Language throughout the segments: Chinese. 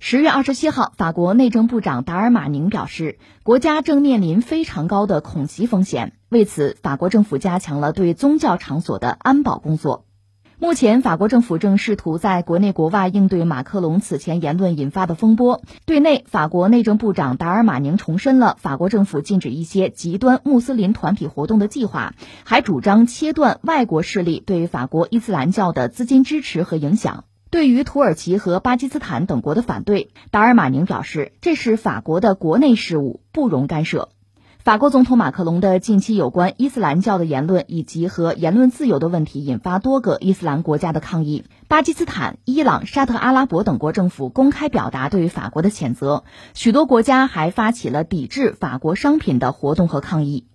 十月二十七号，法国内政部长达尔马宁表示，国家正面临非常高的恐袭风险。为此，法国政府加强了对宗教场所的安保工作。目前，法国政府正试图在国内国外应对马克龙此前言论引发的风波。对内，法国内政部长达尔马宁重申了法国政府禁止一些极端穆斯林团体活动的计划，还主张切断外国势力对法国伊斯兰教的资金支持和影响。对于土耳其和巴基斯坦等国的反对，达尔马宁表示，这是法国的国内事务，不容干涉。法国总统马克龙的近期有关伊斯兰教的言论以及和言论自由的问题，引发多个伊斯兰国家的抗议。巴基斯坦、伊朗、沙特阿拉伯等国政府公开表达对法国的谴责，许多国家还发起了抵制法国商品的活动和抗议。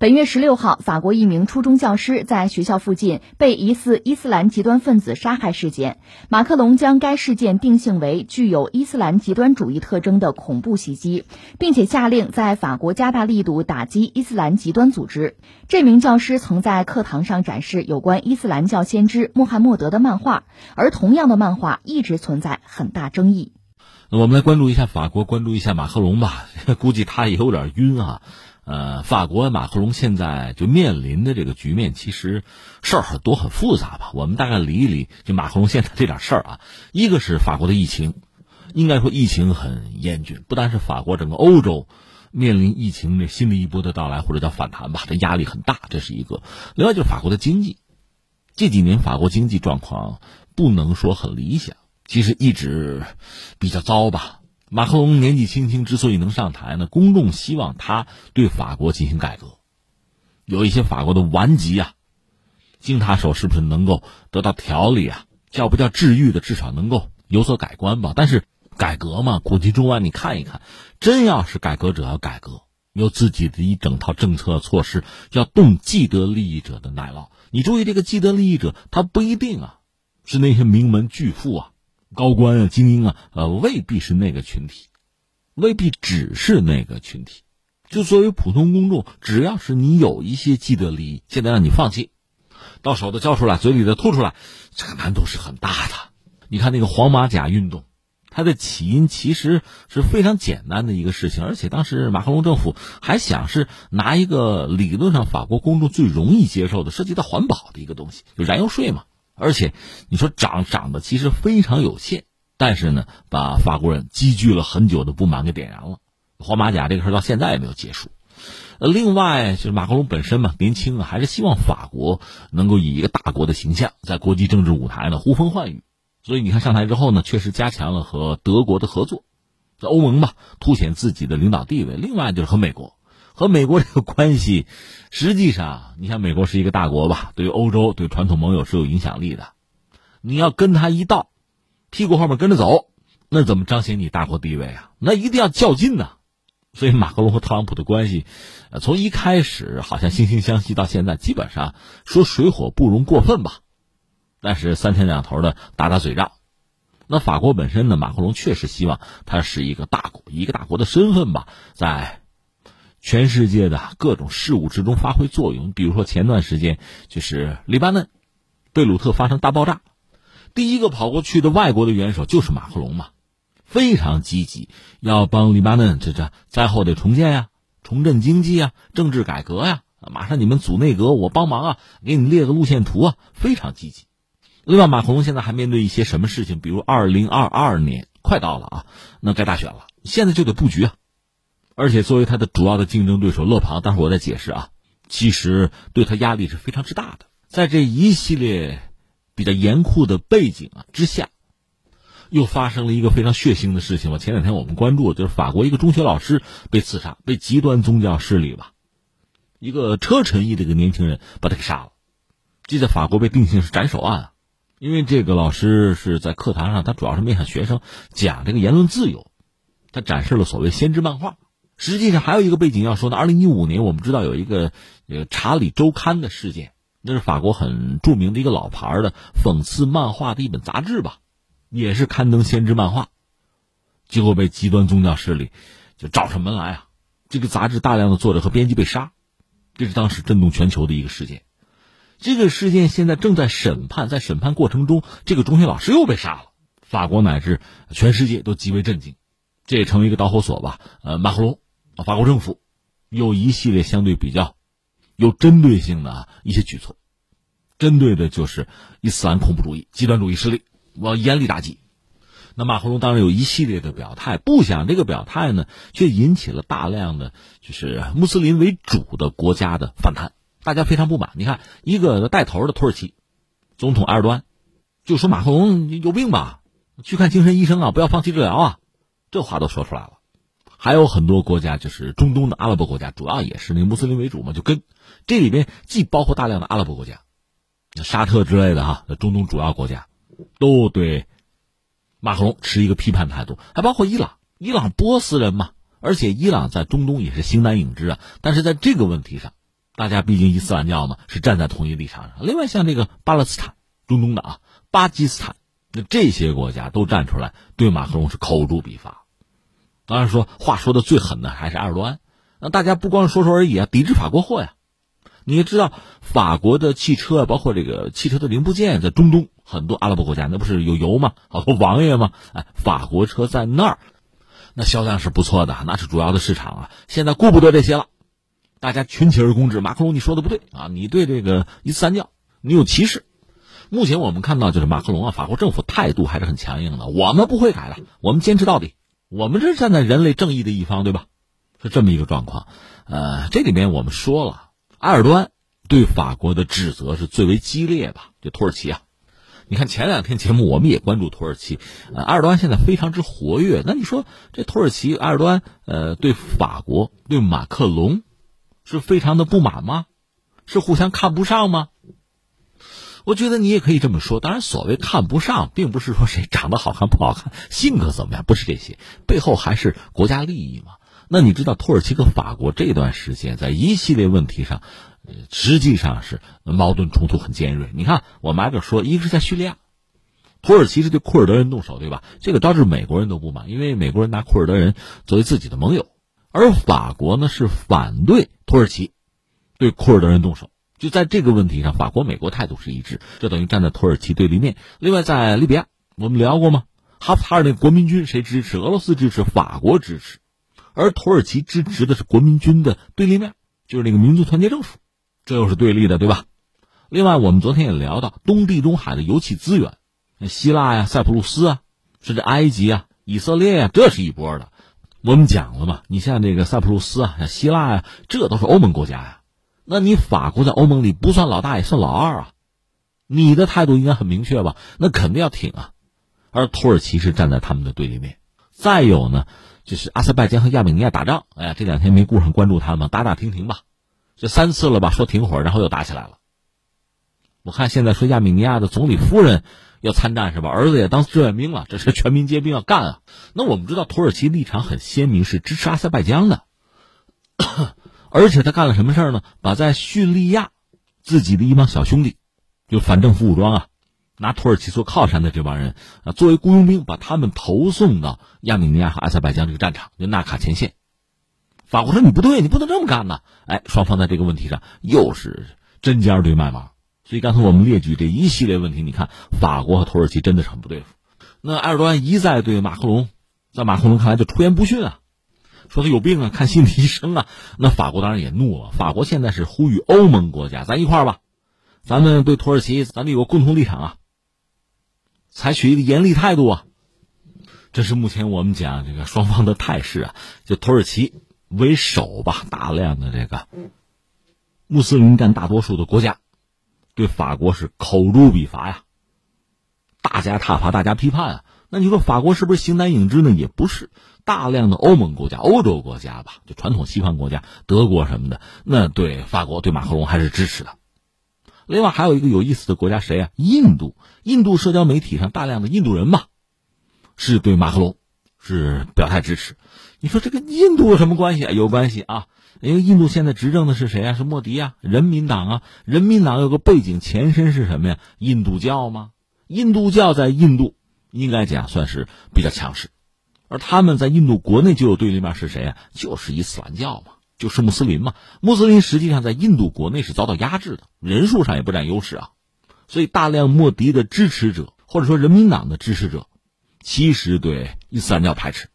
本月十六号，法国一名初中教师在学校附近被疑似伊斯兰极端分子杀害事件，马克龙将该事件定性为具有伊斯兰极端主义特征的恐怖袭击，并且下令在法国加大力度打击伊斯兰极端组织。这名教师曾在课堂上展示有关伊斯兰教先知穆罕默德的漫画，而同样的漫画一直存在很大争议。我们来关注一下法国，关注一下马克龙吧，估计他也有点晕啊。呃，法国马克龙现在就面临的这个局面，其实事儿很多很复杂吧。我们大概理一理，就马克龙现在这点事儿啊，一个是法国的疫情，应该说疫情很严峻，不单是法国，整个欧洲面临疫情的新的一波的到来或者叫反弹吧，这压力很大，这是一个。另外就是法国的经济，这几年法国经济状况不能说很理想，其实一直比较糟吧。马克龙年纪轻轻，之所以能上台呢，公众希望他对法国进行改革，有一些法国的顽疾啊，经他手是不是能够得到调理啊？叫不叫治愈的，至少能够有所改观吧。但是改革嘛，古今中外你看一看，真要是改革者要改革，有自己的一整套政策措施，要动既得利益者的奶酪。你注意，这个既得利益者，他不一定啊，是那些名门巨富啊。高官啊，精英啊，呃，未必是那个群体，未必只是那个群体。就作为普通公众，只要是你有一些既得利益，现在让你放弃，到手的交出来，嘴里的吐出来，这个难度是很大的。你看那个黄马甲运动，它的起因其实是非常简单的一个事情，而且当时马克龙政府还想是拿一个理论上法国公众最容易接受的，涉及到环保的一个东西，就燃油税嘛。而且，你说涨涨的其实非常有限，但是呢，把法国人积聚了很久的不满给点燃了。黄马甲这个事到现在也没有结束。呃，另外就是马克龙本身嘛，年轻啊，还是希望法国能够以一个大国的形象在国际政治舞台呢呼风唤雨。所以你看上台之后呢，确实加强了和德国的合作，在欧盟嘛，凸显自己的领导地位。另外就是和美国。和美国这个关系，实际上，你像美国是一个大国吧，对于欧洲、对传统盟友是有影响力的。你要跟他一道，屁股后面跟着走，那怎么彰显你大国地位啊？那一定要较劲呐。所以，马克龙和特朗普的关系，从一开始好像惺惺相惜，到现在基本上说水火不容过分吧。但是三天两头的打打嘴仗。那法国本身呢，马克龙确实希望他是一个大国，一个大国的身份吧，在。全世界的各种事物之中发挥作用，比如说前段时间就是黎巴嫩贝鲁特发生大爆炸，第一个跑过去的外国的元首就是马克龙嘛，非常积极，要帮黎巴嫩这这灾后的重建呀、重振经济啊、政治改革呀，马上你们组内阁，我帮忙啊，给你列个路线图啊，非常积极。另外，马克龙现在还面对一些什么事情？比如二零二二年快到了啊，那该大选了，现在就得布局啊。而且作为他的主要的竞争对手勒庞，待会我再解释啊，其实对他压力是非常之大的。在这一系列比较严酷的背景啊之下，又发生了一个非常血腥的事情吧。前两天我们关注，就是法国一个中学老师被刺杀，被极端宗教势力吧，一个车臣裔的一个年轻人把他给杀了。这在法国被定性是斩首案啊，因为这个老师是在课堂上，他主要是面向学生讲这个言论自由，他展示了所谓先知漫画。实际上还有一个背景要说呢。二零一五年，我们知道有一个《查理周刊》的事件，那是法国很著名的一个老牌的讽刺漫画的一本杂志吧，也是刊登先知漫画，结果被极端宗教势力就找上门来啊！这个杂志大量的作者和编辑被杀，这是当时震动全球的一个事件。这个事件现在正在审判，在审判过程中，这个中学老师又被杀了。法国乃至全世界都极为震惊，这也成为一个导火索吧。呃，马克龙，法国政府有一系列相对比较有针对性的一些举措，针对的就是伊斯兰恐怖主义、极端主义势力，我要严厉打击。那马克龙当然有一系列的表态，不想这个表态呢，却引起了大量的就是穆斯林为主的国家的反弹，大家非常不满。你看，一个带头的土耳其总统埃尔多安就说马克龙有病吧，去看精神医生啊，不要放弃治疗啊，这话都说出来了。还有很多国家，就是中东的阿拉伯国家，主要也是那穆斯林为主嘛，就跟这里边既包括大量的阿拉伯国家，沙特之类的哈，中东主要国家都对。马克龙持一个批判态度，还包括伊朗，伊朗波斯人嘛，而且伊朗在中东也是形单影只啊。但是在这个问题上，大家毕竟伊斯兰教嘛，是站在同一立场上。另外，像这个巴勒斯坦、中东的啊，巴基斯坦，那这些国家都站出来对马克龙是口诛笔伐。当然说话说的最狠的还是埃尔多安。那大家不光说说而已啊，抵制法国货呀。你也知道，法国的汽车包括这个汽车的零部件，在中东。很多阿拉伯国家那不是有油吗？好多王爷吗？哎，法国车在那儿，那销量是不错的，那是主要的市场啊。现在顾不得这些了，大家群起而攻之。马克龙，你说的不对啊！你对这个伊斯兰教你有歧视。目前我们看到就是马克龙啊，法国政府态度还是很强硬的，我们不会改的，我们坚持到底，我们这是站在人类正义的一方，对吧？是这么一个状况。呃，这里面我们说了，埃尔多安对法国的指责是最为激烈吧？就土耳其啊。你看前两天节目，我们也关注土耳其，呃，埃尔多安现在非常之活跃。那你说这土耳其埃尔多安，呃，对法国对马克龙，是非常的不满吗？是互相看不上吗？我觉得你也可以这么说。当然，所谓看不上，并不是说谁长得好看不好看，性格怎么样，不是这些，背后还是国家利益嘛。那你知道土耳其和法国这段时间在一系列问题上？实际上是矛盾冲突很尖锐。你看，我们挨个说，一个是在叙利亚，土耳其是对库尔德人动手，对吧？这个导致美国人都不满，因为美国人拿库尔德人作为自己的盟友，而法国呢是反对土耳其对库尔德人动手。就在这个问题上，法国、美国态度是一致，这等于站在土耳其对立面。另外，在利比亚，我们聊过吗？哈夫塔尔那国民军谁支持？俄罗斯支持，法国支持，而土耳其支持的是国民军的对立面，就是那个民族团结政府。这又是对立的，对吧？另外，我们昨天也聊到东地中海的油气资源，希腊呀、塞浦路斯啊，甚至埃及啊、以色列呀，这是一波的。我们讲了嘛，你像这个塞浦路斯啊、希腊呀，这都是欧盟国家呀。那你法国在欧盟里不算老大，也算老二啊。你的态度应该很明确吧？那肯定要挺啊。而土耳其是站在他们的对立面。再有呢，就是阿塞拜疆和亚美尼亚打仗，哎呀，这两天没顾上关注他们，打打停停吧。这三次了吧？说停火，然后又打起来了。我看现在说亚美尼亚的总理夫人要参战是吧？儿子也当志愿兵了，这是全民皆兵要干啊！那我们知道土耳其立场很鲜明，是支持阿塞拜疆的，而且他干了什么事呢？把在叙利亚自己的一帮小兄弟，就反政府武装啊，拿土耳其做靠山的这帮人啊，作为雇佣兵，把他们投送到亚美尼亚和阿塞拜疆这个战场，就纳卡前线。法国说：“你不对，你不能这么干呢。”哎，双方在这个问题上又是针尖对麦芒。所以刚才我们列举这一系列问题，你看法国和土耳其真的是很不对付。那埃尔多安一再对马克龙，在马克龙看来就出言不逊啊，说他有病啊，看心理医生啊。那法国当然也怒了。法国现在是呼吁欧盟国家，咱一块儿吧，咱们对土耳其，咱们有个共同立场啊，采取一个严厉态度啊。这是目前我们讲这个双方的态势啊，就土耳其。为首吧，大量的这个穆斯林占大多数的国家，对法国是口诛笔伐呀，大家挞伐，大家批判啊。那你说法国是不是形单影只呢？也不是，大量的欧盟国家、欧洲国家吧，就传统西方国家，德国什么的，那对法国、对马克龙还是支持的。另外还有一个有意思的国家，谁啊？印度，印度社交媒体上大量的印度人嘛，是对马克龙是表态支持。你说这个印度有什么关系啊？有关系啊！因为印度现在执政的是谁啊？是莫迪啊，人民党啊。人民党有个背景前身是什么呀？印度教吗？印度教在印度应该讲算是比较强势，而他们在印度国内就有对立面是谁啊？就是伊斯兰教嘛，就是穆斯林嘛。穆斯林实际上在印度国内是遭到压制的，人数上也不占优势啊。所以大量莫迪的支持者或者说人民党的支持者，其实对伊斯兰教排斥。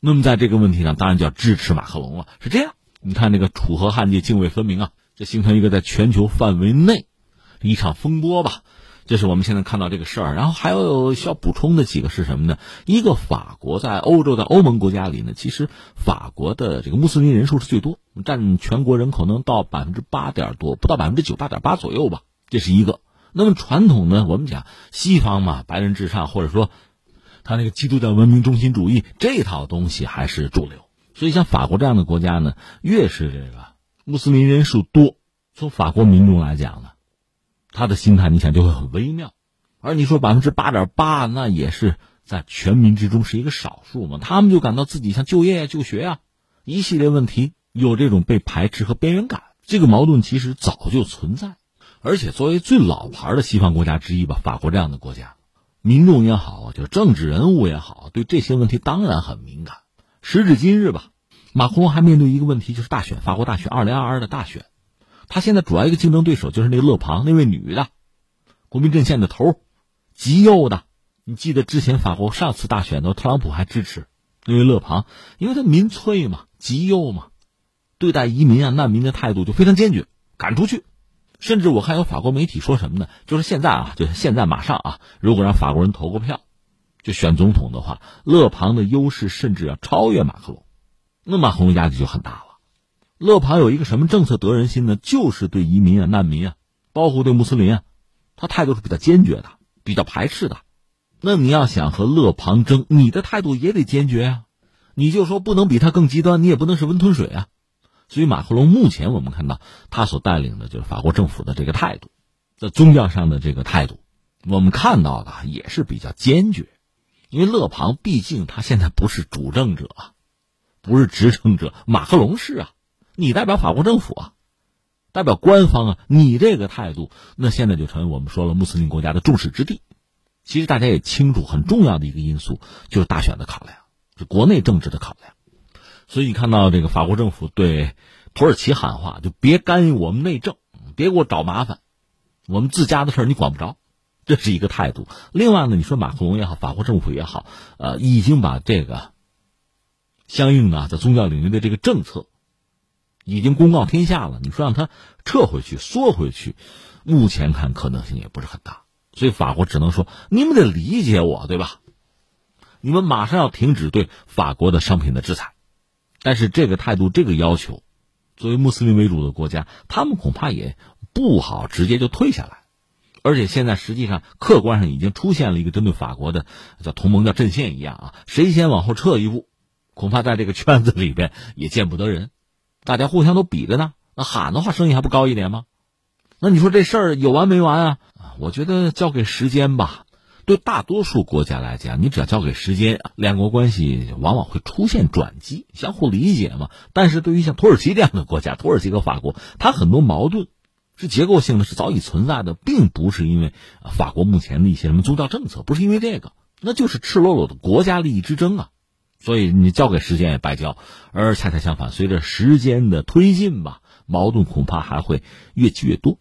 那么在这个问题上，当然就要支持马克龙了。是这样，你看那个楚河汉界泾渭分明啊，这形成一个在全球范围内一场风波吧。这是我们现在看到这个事儿。然后还有需要补充的几个是什么呢？一个法国在欧洲的欧盟国家里呢，其实法国的这个穆斯林人数是最多，占全国人口能到百分之八点多，不到百分之九，八点八左右吧。这是一个。那么传统呢，我们讲西方嘛，白人至上，或者说。他那个基督教文明中心主义这套东西还是主流，所以像法国这样的国家呢，越是这个穆斯林人数多，从法国民众来讲呢，他的心态你想就会很微妙。而你说百分之八点八，那也是在全民之中是一个少数嘛，他们就感到自己像就业呀、就学啊一系列问题有这种被排斥和边缘感，这个矛盾其实早就存在。而且作为最老牌的西方国家之一吧，法国这样的国家。民众也好，就政治人物也好，对这些问题当然很敏感。时至今日吧，马克龙还面对一个问题，就是大选，法国大选，二零二二的大选。他现在主要一个竞争对手就是那个勒庞，那位女的，国民阵线的头，极右的。你记得之前法国上次大选的时候特朗普还支持那位勒庞，因为他民粹嘛，极右嘛，对待移民啊、难民的态度就非常坚决，赶出去。甚至我看有法国媒体说什么呢？就是现在啊，就是现在马上啊，如果让法国人投个票，就选总统的话，勒庞的优势甚至要超越马克龙，那马克龙压力就很大了。勒庞有一个什么政策得人心呢？就是对移民啊、难民啊，包括对穆斯林啊，他态度是比较坚决的，比较排斥的。那你要想和勒庞争，你的态度也得坚决啊，你就说不能比他更极端，你也不能是温吞水啊。所以，马克龙目前我们看到他所带领的就是法国政府的这个态度，在宗教上的这个态度，我们看到的也是比较坚决。因为勒庞毕竟他现在不是主政者，不是执政者，马克龙是啊，你代表法国政府啊，代表官方啊，你这个态度，那现在就成为我们说了穆斯林国家的众矢之的。其实大家也清楚，很重要的一个因素就是大选的考量，是国内政治的考量。所以你看到这个法国政府对土耳其喊话，就别干预我们内政，别给我找麻烦，我们自家的事儿你管不着，这是一个态度。另外呢，你说马克龙也好，法国政府也好，呃，已经把这个相应的在宗教领域的这个政策已经公告天下了。你说让他撤回去、缩回去，目前看可能性也不是很大。所以法国只能说，你们得理解我，对吧？你们马上要停止对法国的商品的制裁。但是这个态度、这个要求，作为穆斯林为主的国家，他们恐怕也不好直接就退下来。而且现在实际上客观上已经出现了一个针对法国的叫同盟、叫阵线一样啊，谁先往后撤一步，恐怕在这个圈子里边也见不得人。大家互相都比着呢，那喊的话声音还不高一点吗？那你说这事儿有完没完啊？我觉得交给时间吧。对大多数国家来讲，你只要交给时间，两国关系往往会出现转机，相互理解嘛。但是对于像土耳其这样的国家，土耳其和法国，它很多矛盾是结构性的，是早已存在的，并不是因为法国目前的一些什么宗教政策，不是因为这个，那就是赤裸裸的国家利益之争啊。所以你交给时间也白交，而恰恰相反，随着时间的推进吧，矛盾恐怕还会越积越多。